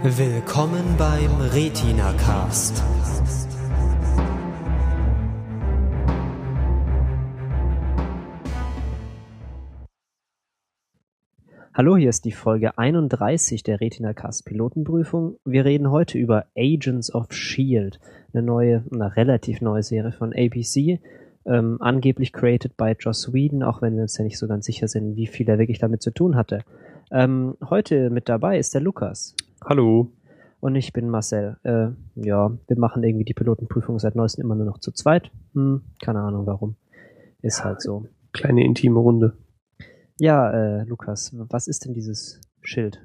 Willkommen beim Retina Cast. Hallo, hier ist die Folge 31 der Retina Cast Pilotenprüfung. Wir reden heute über Agents of Shield, eine neue, eine relativ neue Serie von ABC, ähm, angeblich created by Joss Whedon, auch wenn wir uns ja nicht so ganz sicher sind, wie viel er wirklich damit zu tun hatte. Ähm, heute mit dabei ist der Lukas. Hallo. Und ich bin Marcel. Äh, ja, wir machen irgendwie die Pilotenprüfung seit neuestem immer nur noch zu zweit. Hm, keine Ahnung warum. Ist halt so. Kleine intime Runde. Ja, äh, Lukas, was ist denn dieses Schild?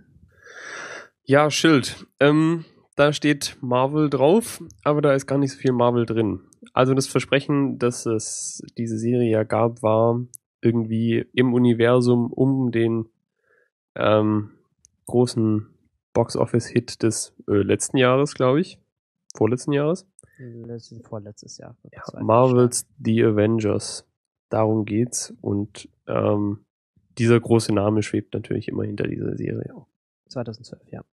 Ja, Schild. Ähm, da steht Marvel drauf, aber da ist gar nicht so viel Marvel drin. Also das Versprechen, dass es diese Serie ja gab, war irgendwie im Universum um den ähm, großen Box-Office-Hit des äh, letzten Jahres, glaube ich. Vorletzten Jahres. Letztes, vorletztes Jahr. Ja, Marvels The Avengers. Darum geht's. Und ähm, dieser große Name schwebt natürlich immer hinter dieser Serie. 2012, ja.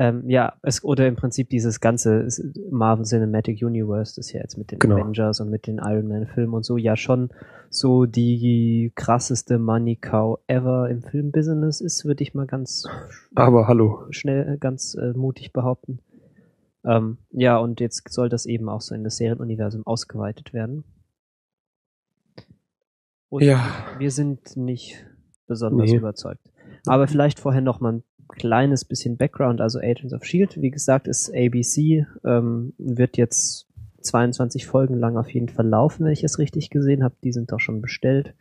Ähm, ja, es, oder im Prinzip dieses ganze Marvel Cinematic Universe, das ja jetzt mit den genau. Avengers und mit den Iron Man Filmen und so ja schon so die krasseste Money Cow ever im Filmbusiness ist, würde ich mal ganz aber hallo schnell ganz äh, mutig behaupten. Ähm, ja, und jetzt soll das eben auch so in das Serienuniversum ausgeweitet werden. Und ja. wir sind nicht besonders nee. überzeugt. Aber vielleicht vorher noch mal ein kleines bisschen Background. Also Agents of Shield, wie gesagt, ist ABC, ähm, wird jetzt 22 Folgen lang auf jeden Fall laufen, wenn ich es richtig gesehen habe. Die sind doch schon bestellt.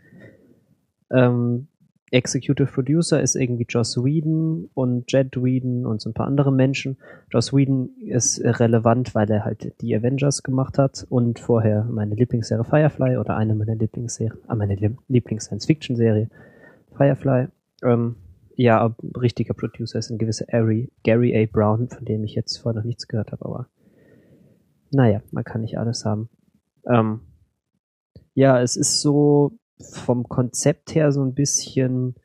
Ähm, Executive Producer ist irgendwie Joss Whedon und Jed Whedon und so ein paar andere Menschen. Joss Whedon ist relevant, weil er halt die Avengers gemacht hat und vorher meine Lieblingsserie Firefly oder eine meiner Lieblingsserien, äh, meine Lieblings-Science-Fiction-Serie Firefly. Ähm, ja, richtiger Producer ist ein gewisser Gary, A. Brown, von dem ich jetzt vorher noch nichts gehört habe, aber naja, man kann nicht alles haben. Ähm, ja, es ist so vom Konzept her so ein bisschen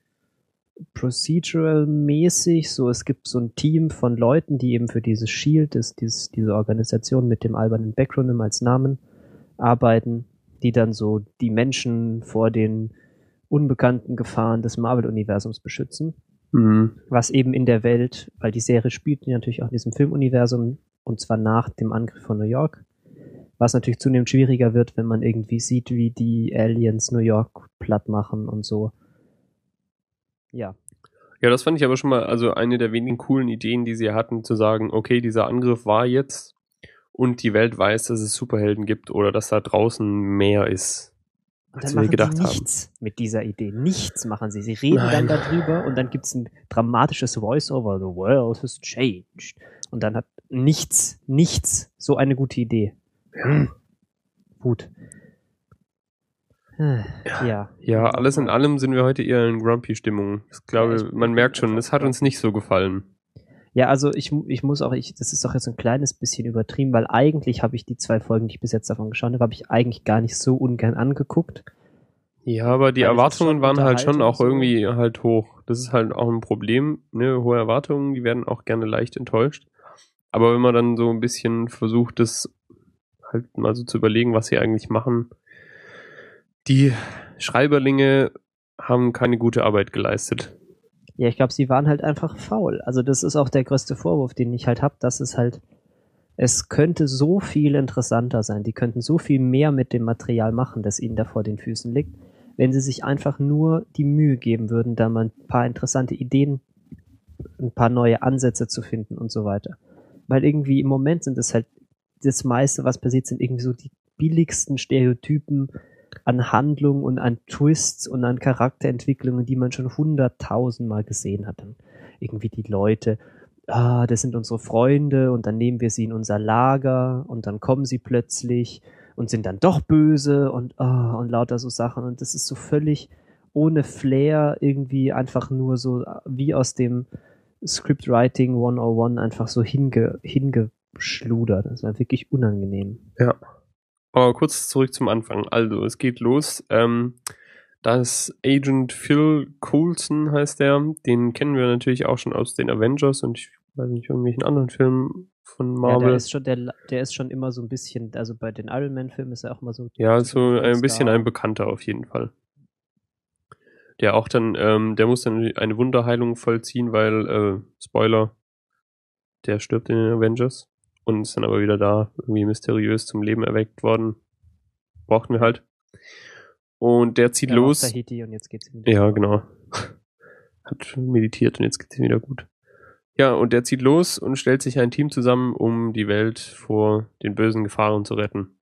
procedural-mäßig. So, es gibt so ein Team von Leuten, die eben für dieses Shield, ist dieses, diese Organisation mit dem albernen Backronym als Namen arbeiten, die dann so die Menschen vor den unbekannten Gefahren des Marvel-Universums beschützen. Mhm. Was eben in der Welt, weil die Serie spielt natürlich auch in diesem Filmuniversum und zwar nach dem Angriff von New York. Was natürlich zunehmend schwieriger wird, wenn man irgendwie sieht, wie die Aliens New York platt machen und so. Ja. Ja, das fand ich aber schon mal, also eine der wenigen coolen Ideen, die sie hatten, zu sagen, okay, dieser Angriff war jetzt und die Welt weiß, dass es Superhelden gibt oder dass da draußen mehr ist. Und dann machen gedacht sie nichts haben. mit dieser Idee. Nichts machen sie. Sie reden Nein. dann darüber und dann gibt's ein dramatisches Voice-Over. The world has changed. Und dann hat nichts, nichts so eine gute Idee. Hm. Gut. Ja. ja. Ja, alles in allem sind wir heute eher in Grumpy-Stimmung. Ich glaube, man merkt schon, es hat uns nicht so gefallen. Ja, also ich, ich muss auch, ich, das ist doch jetzt ein kleines bisschen übertrieben, weil eigentlich habe ich die zwei Folgen, die ich bis jetzt davon geschaut habe, habe ich eigentlich gar nicht so ungern angeguckt. Ja, aber die Erwartungen waren halt schon auch so. irgendwie halt hoch. Das ist halt auch ein Problem, ne? Hohe Erwartungen, die werden auch gerne leicht enttäuscht. Aber wenn man dann so ein bisschen versucht, das halt mal so zu überlegen, was sie eigentlich machen, die Schreiberlinge haben keine gute Arbeit geleistet. Ja, ich glaube, sie waren halt einfach faul. Also das ist auch der größte Vorwurf, den ich halt hab, dass es halt, es könnte so viel interessanter sein. Die könnten so viel mehr mit dem Material machen, das ihnen da vor den Füßen liegt, wenn sie sich einfach nur die Mühe geben würden, da mal ein paar interessante Ideen, ein paar neue Ansätze zu finden und so weiter. Weil irgendwie im Moment sind es halt das meiste, was passiert, sind irgendwie so die billigsten Stereotypen, an Handlung und an Twists und an Charakterentwicklungen, die man schon hunderttausendmal gesehen hat. Dann irgendwie die Leute, ah, das sind unsere Freunde und dann nehmen wir sie in unser Lager und dann kommen sie plötzlich und sind dann doch böse und ah, und lauter so Sachen und das ist so völlig ohne Flair irgendwie einfach nur so wie aus dem Scriptwriting 101 einfach so hinge, hingeschludert. Das war wirklich unangenehm. Ja. Aber kurz zurück zum Anfang. Also, es geht los. Ähm, das Agent Phil Coulson heißt der. Den kennen wir natürlich auch schon aus den Avengers und ich weiß nicht, irgendwelchen anderen Filmen von Ja, Marvel. der ist schon, der, der ist schon immer so ein bisschen, also bei den Iron Man-Filmen ist er auch immer so. Ja, so ein bisschen ein Bekannter auf jeden Fall. Der auch dann, ähm, der muss dann eine Wunderheilung vollziehen, weil, äh, Spoiler, der stirbt in den Avengers und ist dann aber wieder da, irgendwie mysteriös zum Leben erweckt worden. Brauchten wir halt. Und der zieht Der los. Tahiti und jetzt geht's wieder Ja, genau. Hat meditiert und jetzt geht's ihm wieder gut. Ja, und der zieht los und stellt sich ein Team zusammen, um die Welt vor den bösen Gefahren zu retten.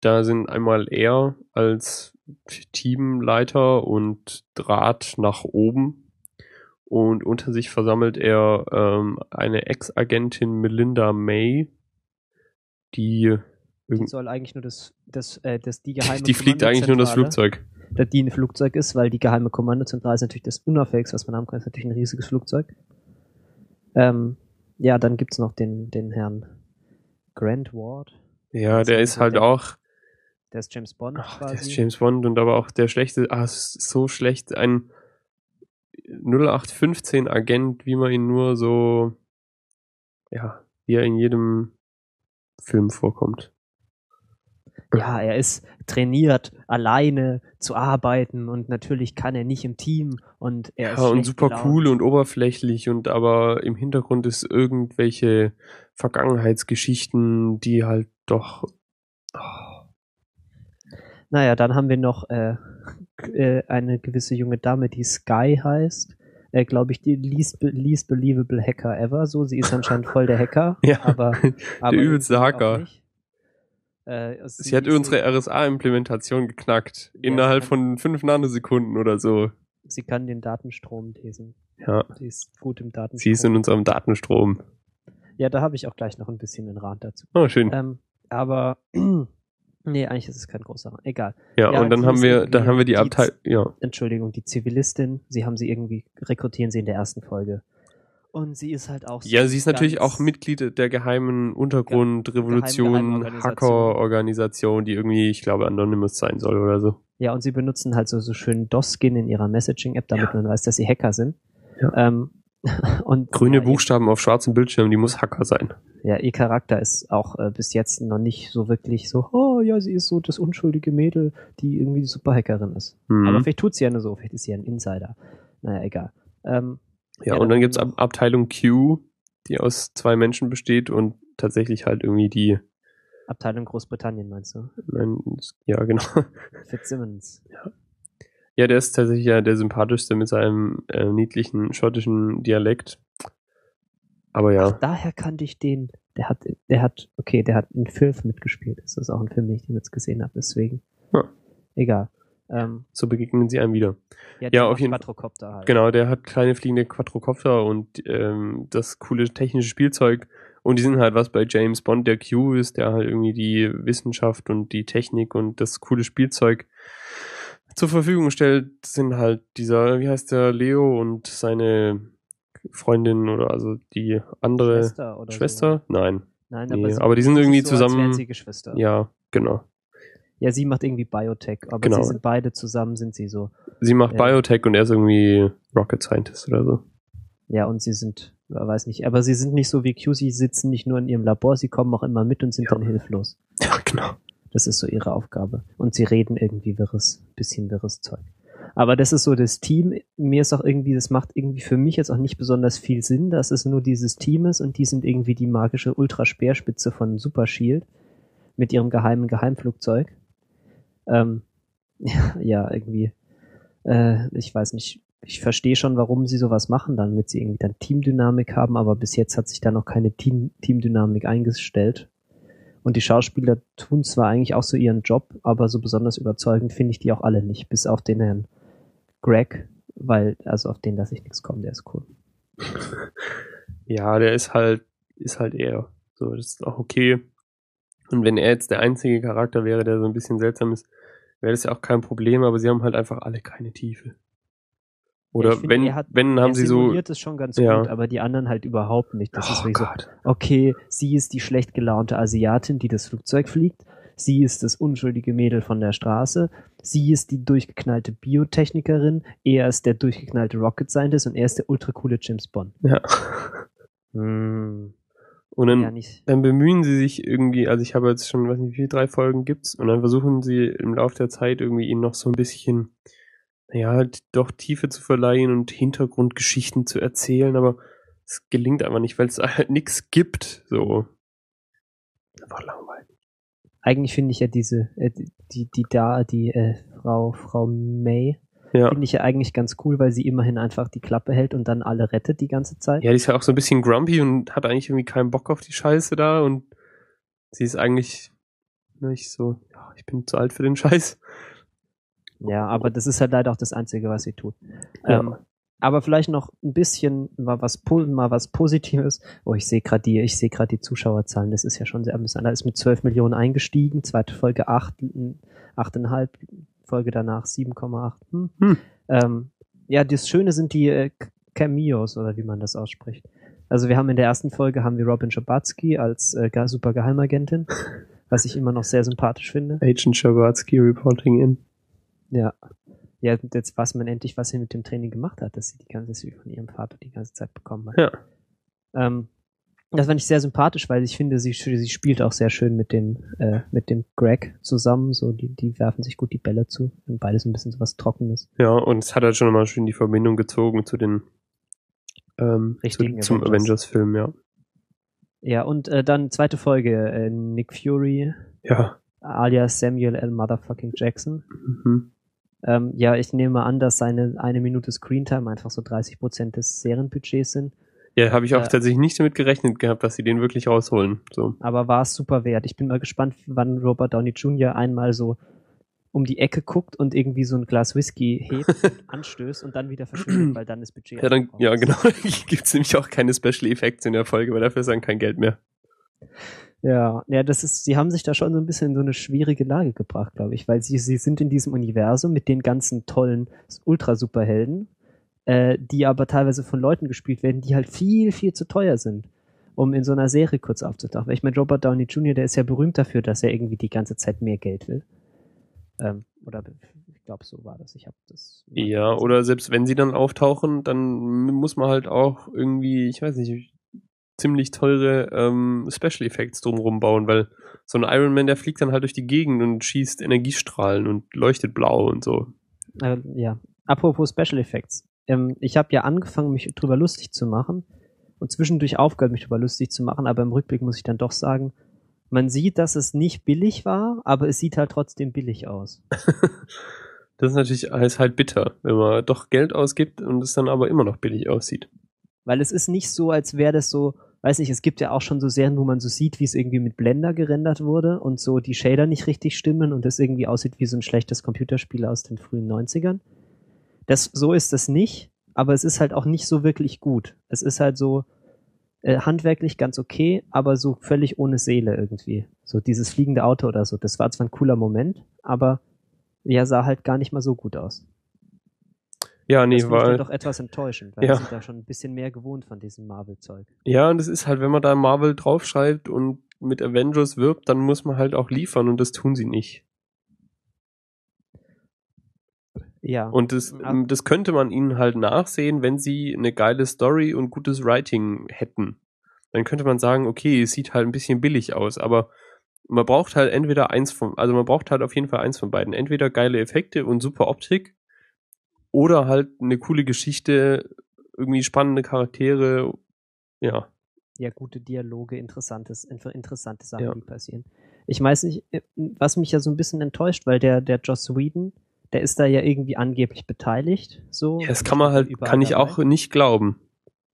Da sind einmal er als Teamleiter und Draht nach oben. Und unter sich versammelt er ähm, eine Ex-Agentin Melinda May, die, Die soll eigentlich nur das, das, äh, das die geheime die fliegt eigentlich nur das Flugzeug. dass die ein Flugzeug ist, weil die geheime Kommandozentrale ist natürlich das unauffälligste, was man haben kann, ist natürlich ein riesiges Flugzeug. Ähm, ja, dann gibt's noch den, den Herrn Grant Ward, Ja, der ist halt der- auch der ist James Bond Ach, der ist James Bond und aber auch der schlechte, ah, so schlecht, ein 0815 Agent, wie man ihn nur so, ja, wie er in jedem Film vorkommt. Ja, er ist trainiert, alleine zu arbeiten und natürlich kann er nicht im Team und er ist Ja, und schlecht super gelaunt. cool und oberflächlich und aber im Hintergrund ist irgendwelche Vergangenheitsgeschichten, die halt doch, oh, Naja, dann haben wir noch äh, äh, eine gewisse junge Dame, die Sky heißt. Äh, Glaube ich, die least, least believable Hacker ever. So, sie ist anscheinend voll der Hacker. Ja, aber, aber übelste irgendwie auch Hacker. Äh, sie hat ist- unsere RSA-Implementation geknackt. Ja, innerhalb sie von fünf Nanosekunden oder so. Sie kann den Datenstrom lesen. Ja, Sie ist gut im Datenstrom. sie ist in unserem Datenstrom. ja, da habe ich auch gleich noch ein bisschen einen Rat dazu. Oh, schön. Ähm, aber nee, eigentlich ist es kein großer. Egal. Ja, Ja, und dann haben wir, dann haben wir die Abteil, ja. Entschuldigung, die Zivilistin, sie haben sie irgendwie, rekrutieren sie in der ersten Folge. Und sie ist halt auch so Ja, sie ist natürlich auch Mitglied der geheimen Untergrund, Revolution, Geheimorganisation. Hacker-Organisation, die irgendwie, ich glaube, Anonymous sein soll oder so. Ja, und sie benutzen halt so, so schön DOS-Skin in ihrer Messaging-App, damit Ja. man weiß, dass sie Hacker sind. Ja. Ähm, und Grüne ja, Buchstaben auf schwarzem Bildschirm, die muss Hacker sein. Ja, ihr Charakter ist auch äh, bis jetzt noch nicht so wirklich so, oh ja, sie ist so das unschuldige Mädel, die irgendwie die Superhackerin ist. Mhm. Aber vielleicht tut sie ja nur so, vielleicht ist sie ja ein Insider. Naja, egal. Ähm, ja, ja, und dann dann gibt's wir Ab Abteilung Q, die aus zwei Menschen besteht und tatsächlich halt irgendwie die, Abteilung Großbritannien meinst du? nein, ja, genau. Fitzsimmons. Ja, der ist tatsächlich ja der sympathischste mit seinem äh, niedlichen schottischen Dialekt. Aber ja. Daher kannte ich den. Der hat, der hat, okay, der hat in Filth mitgespielt. Das ist auch ein Film, den ich jetzt gesehen habe, deswegen. Ja. Egal. Ähm, So begegnen sie einem wieder. ja, Ja, auf jeden Fall. Quadrocopter halt. Genau, der hat kleine fliegende Quadrocopter und ähm, das coole technische Spielzeug. Und die sind halt was bei James Bond, der Q ist, der halt irgendwie die Wissenschaft und die Technik und das coole Spielzeug zur Verfügung stellt, sind halt dieser, wie heißt der, Leo und seine Freundin oder also die andere Schwester Schwester? Nein. So. Nein, Nee, sie aber die sind irgendwie so, zusammen- sie Geschwister. Ja, genau. ja, sie macht irgendwie Biotech, aber Genau. sie sind beide zusammen, sind sie so. Sie macht Ja. Biotech und er ist irgendwie Rocket Scientist oder so. Ja, und sie sind, äh, weiß nicht, aber sie sind nicht so wie Q, sie sitzen nicht nur in ihrem Labor, sie kommen auch immer mit und sind Ja. dann hilflos. Ja, genau. Das ist so ihre Aufgabe. Und sie reden irgendwie wirres, bisschen wirres Zeug. Aber das ist so das Team. Mir ist auch irgendwie, das macht irgendwie für mich jetzt auch nicht besonders viel Sinn, dass es nur dieses Team ist und die sind irgendwie die magische Ultraspeerspitze von Super Shield mit ihrem geheimen Geheimflugzeug. Ähm, ja, ja, irgendwie. Äh, ich weiß nicht. Ich verstehe schon, warum sie sowas machen, damit sie irgendwie dann Teamdynamik haben, aber bis jetzt hat sich da noch keine Team Teamdynamik eingestellt. Und die Schauspieler tun zwar eigentlich auch so ihren Job, aber so besonders überzeugend finde ich die auch alle nicht, bis auf den Herrn Greg, weil, also auf den lasse ich nichts kommen, der ist cool. Ja, der ist halt, ist halt er. So, das ist auch okay. Und wenn er jetzt der einzige Charakter wäre, der so ein bisschen seltsam ist, wäre das ja auch kein Problem, aber sie haben halt einfach alle keine Tiefe. Oder finde, wenn, hat- wenn haben sie so. es schon ganz Ja. gut, aber die anderen halt überhaupt nicht. Das ist Oh so, Gott. okay, sie ist die schlecht gelaunte Asiatin, die das Flugzeug fliegt. Sie ist das unschuldige Mädel von der Straße. Sie ist die durchgeknallte Biotechnikerin. Er ist der durchgeknallte Rocket Scientist und er ist der ultra coole James Bond. Ja. Hm, Und dann, ja, dann bemühen sie sich irgendwie, also ich habe jetzt schon, weiß nicht, wie viele drei Folgen gibt's, und dann versuchen sie im Laufe der Zeit irgendwie ihnen noch so ein bisschen, naja, t- doch Tiefe zu verleihen und Hintergrundgeschichten zu erzählen, aber es gelingt einfach nicht, weil es halt nichts gibt, so. Einfach langweilig. Eigentlich finde ich ja diese, äh, die, die, die da, die äh, Frau, Frau May, Ja. finde ich ja eigentlich ganz cool, weil sie immerhin einfach die Klappe hält und dann alle rettet die ganze Zeit. Ja, die ist ja auch so ein bisschen grumpy und hat eigentlich irgendwie keinen Bock auf die Scheiße da und sie ist eigentlich nicht so, ja, ich bin zu alt für den Scheiß. Ja, aber das ist halt leider auch das Einzige, was sie tut. Ja. Ähm, aber vielleicht noch ein bisschen mal was, mal was Positives. Oh, ich sehe gerade die, ich sehe gerade die Zuschauerzahlen. Das ist ja schon sehr amüsant. Da ist mit 12 Millionen eingestiegen. Zweite Folge 8, 8,5. Folge danach 7,8. Hm. Hm. Ähm, ja, das Schöne sind die äh, Cameos oder wie man das ausspricht. Also wir haben in der ersten Folge haben wir Robin Schabatsky als äh, super Geheimagentin, was ich immer noch sehr sympathisch finde. Agent Schabatsky reporting in. Ja. Ja, jetzt weiß man endlich, was sie mit dem Training gemacht hat, dass sie die ganze Zeit von ihrem Vater die ganze Zeit bekommen hat. Ja. Ähm, das fand ich sehr sympathisch, weil ich finde, sie, sie spielt auch sehr schön mit dem, äh, mit dem Greg zusammen. So, die, die werfen sich gut die Bälle zu. Und beides ein bisschen so was Trockenes. Ja, und es hat halt schon mal schön die Verbindung gezogen zu den ähm, Richtigen zu, zum Avengers. Avengers-Film, ja. Ja, und äh, dann zweite Folge, äh, Nick Fury, Ja. alias Samuel L. Motherfucking Jackson. Mhm. Ähm, ja, ich nehme an, dass seine eine Minute Screentime einfach so 30 Prozent des Serienbudgets sind. Ja, habe ich auch Äh, tatsächlich nicht damit gerechnet gehabt, dass sie den wirklich rausholen. So. aber war es super wert. Ich bin mal gespannt, wann Robert Downey Jr. einmal so um die Ecke guckt und irgendwie so ein Glas Whisky hebt, und anstößt und dann wieder verschwindet, weil dann das Budget Ja, dann, ja, genau. Gibt's nämlich auch keine Special Effects in der Folge, weil dafür ist dann kein Geld mehr. Ja, ja, das ist, sie haben sich da schon so ein bisschen in so eine schwierige Lage gebracht, glaube ich, weil sie, sie sind in diesem Universum mit den ganzen tollen Ultra-Superhelden, äh, die aber teilweise von Leuten gespielt werden, die halt viel, viel zu teuer sind, um in so einer Serie kurz aufzutauchen. Weil ich meine, Robert Downey Jr., der ist ja berühmt dafür, dass er irgendwie die ganze Zeit mehr Geld will. Ähm, oder ich glaube, so war das. Ich habe das. Ja, oder selbst wenn sie dann auftauchen, dann muss man halt auch irgendwie, ich weiß nicht, ziemlich teure ähm, Special Effects drumrum bauen, weil so ein Iron Man, der fliegt dann halt durch die Gegend und schießt Energiestrahlen und leuchtet blau und so. Äh, ja, apropos Special Effects. Ähm, ich habe ja angefangen, mich drüber lustig zu machen und zwischendurch aufgehört, mich drüber lustig zu machen, aber im Rückblick muss ich dann doch sagen, man sieht, dass es nicht billig war, aber es sieht halt trotzdem billig aus. Das ist natürlich ist halt bitter, wenn man doch Geld ausgibt und es dann aber immer noch billig aussieht. Weil es ist nicht so, als wäre das so, weiß nicht, es gibt ja auch schon so Serien, wo man so sieht, wie es irgendwie mit Blender gerendert wurde und so die Shader nicht richtig stimmen und das irgendwie aussieht wie so ein schlechtes Computerspiel aus den frühen 90ern. Das, so ist das nicht, aber es ist halt auch nicht so wirklich gut. Es ist halt so äh, handwerklich ganz okay, aber so völlig ohne Seele irgendwie. So dieses fliegende Auto oder so, das war zwar ein cooler Moment, aber ja, sah halt gar nicht mal so gut aus. Ja, nee, das weil doch etwas enttäuschend, weil Ja. wir sind da schon ein bisschen mehr gewohnt von diesem Marvel-Zeug. Ja, und es ist halt, wenn man da Marvel draufschreibt und mit Avengers wirbt, dann muss man halt auch liefern und das tun sie nicht. Ja. Und das, Ja. das könnte man ihnen halt nachsehen, wenn sie eine geile Story und gutes Writing hätten. Dann könnte man sagen, okay, es sieht halt ein bisschen billig aus, aber man braucht halt entweder eins von, also man braucht halt auf jeden Fall eins von beiden. Entweder geile Effekte und super Optik oder halt eine coole Geschichte, irgendwie spannende Charaktere, ja. ja, gute Dialoge, interessantes, interessante Sachen, Ja. die passieren. Ich weiß nicht, äh, was mich ja so ein bisschen enttäuscht, weil der, der Joss Whedon, der ist da ja irgendwie angeblich beteiligt, so. Ja, Das kann man halt, kann ich dabei. auch nicht glauben.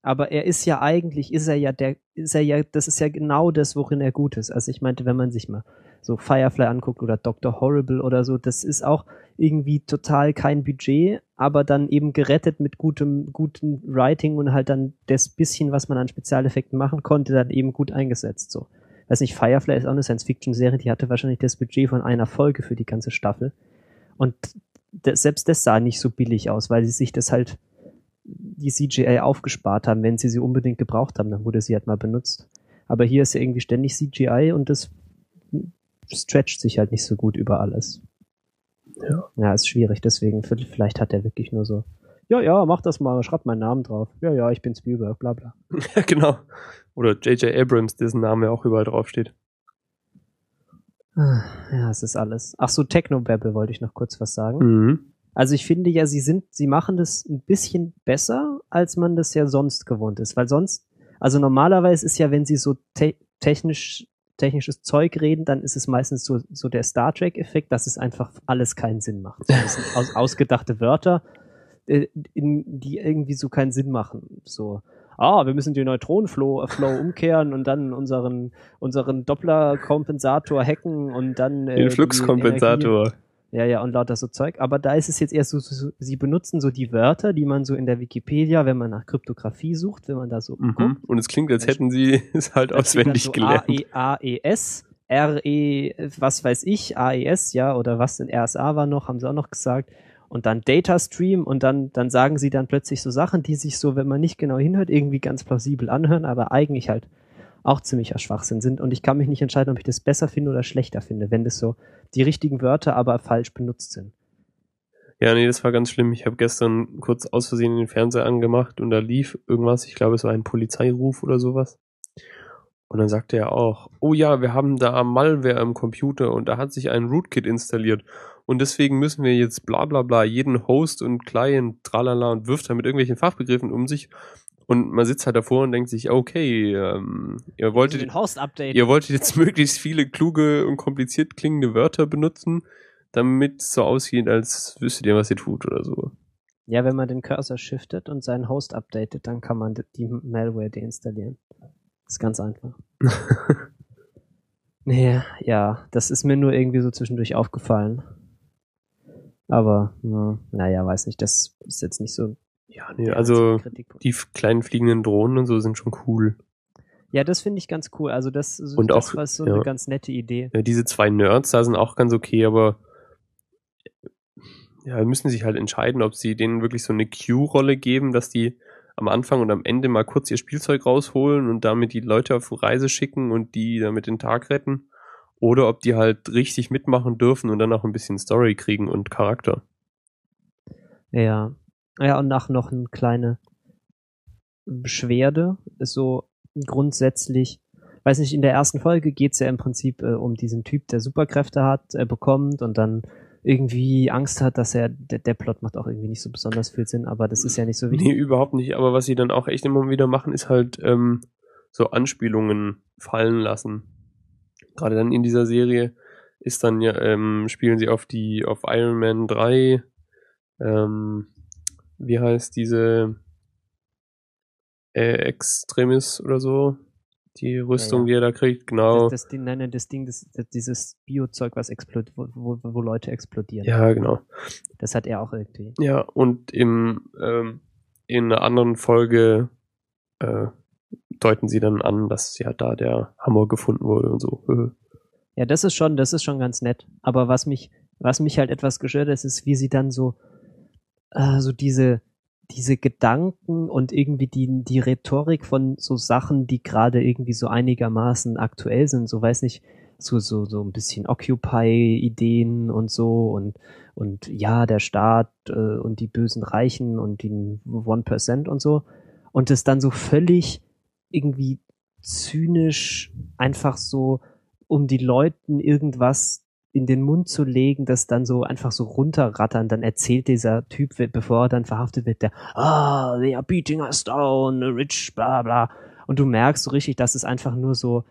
Aber er ist ja eigentlich, ist er ja der, ist er ja, das ist ja genau das, worin er gut ist. Also ich meinte, wenn man sich mal so Firefly anguckt oder Dr. Horrible oder so, das ist auch irgendwie total kein Budget, aber dann eben gerettet mit gutem, gutem Writing und halt dann das bisschen, was man an Spezialeffekten machen konnte, dann eben gut eingesetzt, so. Weiß nicht, Firefly ist auch eine Science-Fiction-Serie, die hatte wahrscheinlich das Budget von einer Folge für die ganze Staffel. Und das, selbst das sah nicht so billig aus, weil sie sich das halt die CGI aufgespart haben, wenn sie sie unbedingt gebraucht haben, dann wurde sie halt mal benutzt. Aber hier ist ja irgendwie ständig CGI und das stretcht sich halt nicht so gut über alles. Ja. Ja, ist schwierig, deswegen vielleicht hat er wirklich nur so ja, ja, mach das mal, schreib meinen Namen drauf. Ja, ja, ich bin Spielberg, bla bla. Ja, genau. Oder J.J. Abrams, dessen Name auch überall draufsteht. Ah, Ja, es ist alles. Ach so, Technobabble wollte ich noch kurz was sagen. Mhm. Also ich finde ja, sie sind, sie machen das ein bisschen besser, als man das ja sonst gewohnt ist, weil sonst, also normalerweise ist ja, wenn sie so te technisch technisches Zeug reden, dann ist es meistens so, so der Star Trek-Effekt, dass es einfach alles keinen Sinn macht. Das aus, ausgedachte Wörter, äh, in, die irgendwie so keinen Sinn machen. So, ah, wir müssen den Neutronenflow Flow umkehren und dann unseren, unseren Doppler-Kompensator hacken und dann äh, Den Fluxkompensator. Ja, ja, und lauter so Zeug. Aber da ist es jetzt eher so, so, sie benutzen so die Wörter, die man so in der Wikipedia, wenn man nach Kryptographie sucht, wenn man da so Mhm. Und es klingt, als hätten sie es halt auswendig so gelernt. A, E, A, E, S, R, E, was weiß ich, A, E, S, ja, oder was denn RSA war noch, haben sie auch noch gesagt. Und dann Data Stream und dann, dann sagen sie dann plötzlich so Sachen, die sich so, wenn man nicht genau hinhört, irgendwie ganz plausibel anhören, aber eigentlich halt auch ziemlicher Schwachsinn sind. Und ich kann mich nicht entscheiden, ob ich das besser finde oder schlechter finde, wenn das so die richtigen Wörter aber falsch benutzt sind. Ja, nee, das war ganz schlimm. Ich habe gestern kurz aus Versehen den Fernseher angemacht und da lief irgendwas, ich glaube, es war ein Polizeiruf oder sowas. Und dann sagte er auch, oh ja, wir haben da Malware im Computer und da hat sich ein Rootkit installiert. Und deswegen müssen wir jetzt bla bla bla jeden Host und Client tralala und wirft da mit irgendwelchen Fachbegriffen um sich. Und man sitzt halt davor und denkt sich, okay, ähm, ihr wolltet, ihr wolltet jetzt möglichst viele kluge und kompliziert klingende Wörter benutzen, damit es so aussieht, als wüsstet ihr, was ihr tut oder so. Ja, wenn man den Cursor shiftet und seinen Host updatet, dann kann man die Malware deinstallieren. ist ganz einfach. Nee, ja, das ist mir nur irgendwie so zwischendurch aufgefallen. Aber, hm, naja, weiß nicht, das ist jetzt nicht so. Ja, nee, also die kleinen fliegenden Drohnen und so sind schon cool. Ja, das finde ich ganz cool. Also das, so, Und das auch, war so ja. eine ganz nette Idee. Ja, diese zwei Nerds da sind auch ganz okay, aber ja, müssen sich halt entscheiden, ob sie denen wirklich so eine Q-Rolle geben, dass die am Anfang und am Ende mal kurz ihr Spielzeug rausholen und damit die Leute auf Reise schicken und die damit den Tag retten. Oder ob die halt richtig mitmachen dürfen und dann auch ein bisschen Story kriegen und Charakter. Ja. Ja, und nach noch eine kleine Beschwerde ist so grundsätzlich, weiß nicht, in der ersten Folge geht's ja im Prinzip äh, um diesen Typ, der Superkräfte hat, äh, bekommt und dann irgendwie Angst hat, dass er, der, der Plot macht auch irgendwie nicht so besonders viel Sinn, aber das ist ja nicht so wichtig. Nee, überhaupt nicht. Aber was sie dann auch echt immer wieder machen, ist halt ähm, so Anspielungen fallen lassen. Gerade dann in dieser Serie ist dann ja, ähm, spielen sie auf die, auf Iron Man 3, ähm, wie heißt diese äh, Extremis oder so? Die Rüstung, ja. die er da kriegt, genau. Das, das Ding, nein, nein, das Ding, das, das, dieses Biozeug, was explodiert, wo, wo, wo Leute explodieren. ja, genau. Das hat er auch irgendwie. Ja, und im, ähm, in einer anderen Folge äh, deuten sie dann an, dass ja da der Hammer gefunden wurde und so. Ja, das ist schon, das ist schon ganz nett. Aber was mich, was mich halt etwas gestört hat, ist, wie sie dann so, äh, so diese, diese Gedanken und irgendwie die, die Rhetorik von so Sachen, die gerade irgendwie so einigermaßen aktuell sind, so weiß nicht, so, so, so ein bisschen Occupy-Ideen und so und, und ja, der Staat äh, und die bösen Reichen und die 1% und so. Und das dann so völlig irgendwie zynisch einfach so um die Leuten irgendwas in den Mund zu legen, das dann so einfach so runterrattern, dann erzählt dieser Typ, bevor er dann verhaftet wird, der, ah, they are beating us down, rich, bla bla. Und du merkst so richtig, dass es einfach nur so,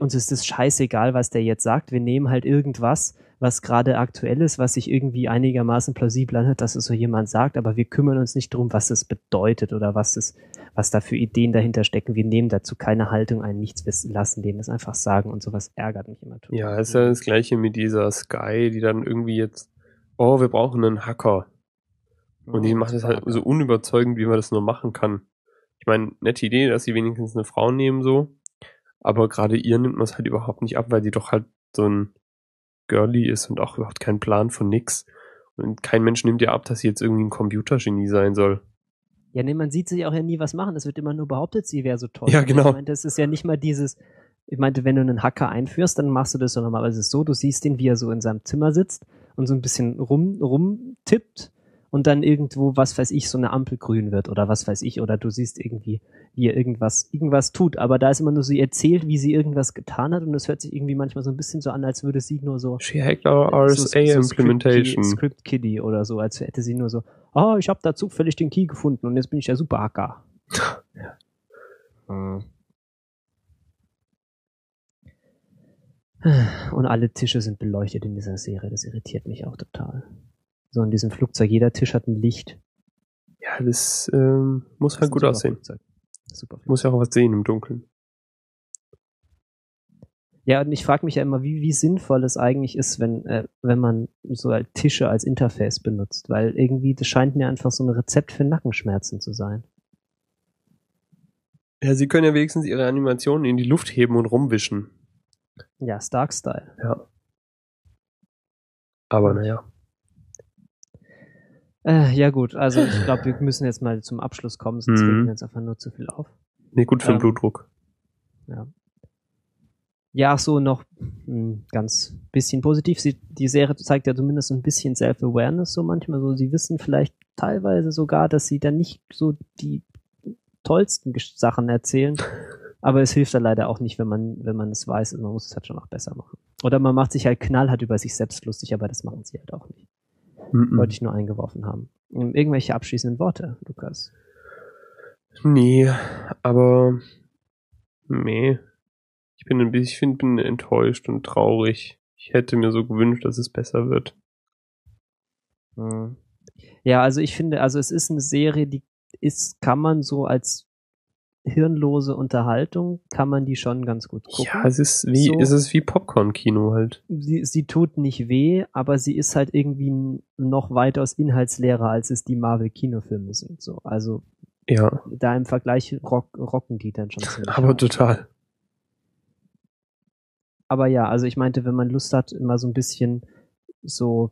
uns ist es scheißegal, was der jetzt sagt. Wir nehmen halt irgendwas, was gerade aktuell ist, was sich irgendwie einigermaßen plausibel anhört, dass es so jemand sagt, aber wir kümmern uns nicht drum, was es bedeutet oder was es, was da für Ideen dahinter stecken. Wir nehmen dazu keine Haltung ein, nichts wissen lassen, denen das einfach sagen und sowas ärgert mich immer. Ja, ist ja das gleiche mit dieser Sky, die dann irgendwie jetzt, oh, wir brauchen einen Hacker. Und die macht es halt so unüberzeugend, wie man das nur machen kann. Ich meine, nette Idee, dass sie wenigstens eine Frau nehmen so. Aber gerade ihr nimmt man es halt überhaupt nicht ab, weil sie doch halt so ein Girlie ist und auch überhaupt keinen Plan von nix. Und kein Mensch nimmt ihr ab, dass sie jetzt irgendwie ein Computergenie sein soll. Ja, nee, man sieht sie auch ja nie was machen. Es wird immer nur behauptet, sie wäre so toll. Ja, genau. Ich meine, das ist ja nicht mal dieses, ich meinte, wenn du einen Hacker einführst, dann machst du das so normalerweise so, du siehst ihn, wie er so in seinem Zimmer sitzt und so ein bisschen rum, rumtippt und dann irgendwo, was weiß ich, so eine Ampel grün wird oder was weiß ich, oder du siehst irgendwie, wie er irgendwas, irgendwas tut. Aber da ist immer nur so erzählt, wie sie irgendwas getan hat und es hört sich irgendwie manchmal so ein bisschen so an, als würde sie nur so. She hacked our RSA so, so Implementation. Script, Script Kiddie oder so, als hätte sie nur so, oh, ich habe da zufällig den Key gefunden und jetzt bin ich der Superhacker. ja. Hm. Und alle Tische sind beleuchtet in dieser Serie. Das irritiert mich auch total. So in diesem Flugzeug, jeder Tisch hat ein Licht. Ja, das ähm, muss das halt gut aussehen. Flugzeug. Super Flugzeug. Muss ja auch was sehen im Dunkeln. Ja, und ich frage mich ja immer, wie, wie sinnvoll es eigentlich ist, wenn, äh, wenn man so halt Tische als Interface benutzt, weil irgendwie, das scheint mir einfach so ein Rezept für Nackenschmerzen zu sein. Ja, sie können ja wenigstens ihre Animationen in die Luft heben und rumwischen. Ja, Stark-Style. Ja. Aber naja. Äh, ja gut, also ich glaube, wir müssen jetzt mal zum Abschluss kommen, sonst mhm. wir jetzt einfach nur zu viel auf. Nee, gut für ähm, den Blutdruck. Ja. Ja, so noch ein hm, ganz bisschen positiv. Sie, die Serie zeigt ja zumindest ein bisschen Self-Awareness so manchmal. So, sie wissen vielleicht teilweise sogar, dass sie dann nicht so die tollsten Sachen erzählen. Aber es hilft da leider auch nicht, wenn man, wenn man es weiß. Man muss es halt schon noch besser machen. Oder man macht sich halt knallhart über sich selbst lustig, aber das machen sie halt auch nicht. Mm -mm. Wollte ich nur eingeworfen haben. Irgendwelche abschließenden Worte, Lukas? Nee, aber nee. Ich bin ein bisschen, ich bin enttäuscht und traurig. Ich hätte mir so gewünscht, dass es besser wird. Hm. Ja, also ich finde, also es ist eine Serie, die ist, kann man so als hirnlose Unterhaltung, kann man die schon ganz gut gucken. Ja, es ist wie, so, es ist wie Popcorn-Kino halt. Sie, sie tut nicht weh, aber sie ist halt irgendwie noch weitaus inhaltsleerer, als es die Marvel-Kinofilme sind, so. Also, ja. Da im Vergleich rock, rocken die dann schon. Aber total. Aber ja, also ich meinte, wenn man Lust hat, immer so ein bisschen so,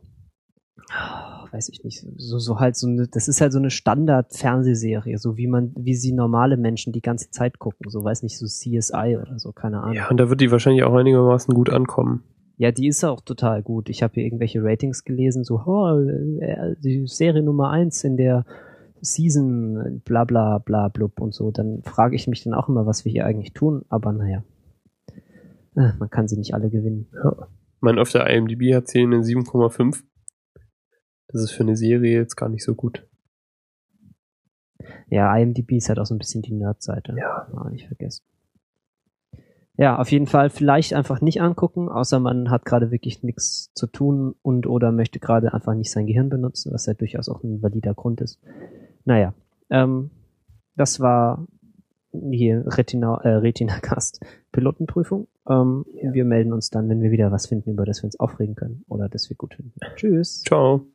weiß ich nicht, so, so halt so eine, das ist halt so eine Standard-Fernsehserie, so wie man, wie sie normale Menschen die ganze Zeit gucken, so weiß nicht, so CSI oder so, keine Ahnung. Ja, und da wird die wahrscheinlich auch einigermaßen gut ankommen. Ja, die ist auch total gut. Ich habe hier irgendwelche Ratings gelesen, so, oh, äh, die Serie Nummer eins in der Season, bla bla bla blub und so. Dann frage ich mich dann auch immer, was wir hier eigentlich tun, aber naja. Äh, man kann sie nicht alle gewinnen. Ja. Mein auf der IMDb hat sie eine 7,5. Das ist für eine Serie jetzt gar nicht so gut. Ja, IMDb ist halt auch so ein bisschen die Nerd-Seite. Ja. Ah, nicht vergessen. Ja, auf jeden Fall vielleicht einfach nicht angucken, außer man hat gerade wirklich nichts zu tun und oder möchte gerade einfach nicht sein Gehirn benutzen, was ja durchaus auch ein valider Grund ist. Naja, ähm, das war hier Retina, äh, Retina Cast Pilotenprüfung. Ähm, ja. Wir melden uns dann, wenn wir wieder was finden, über das wir uns aufregen können oder das wir gut finden. Tschüss. Ciao.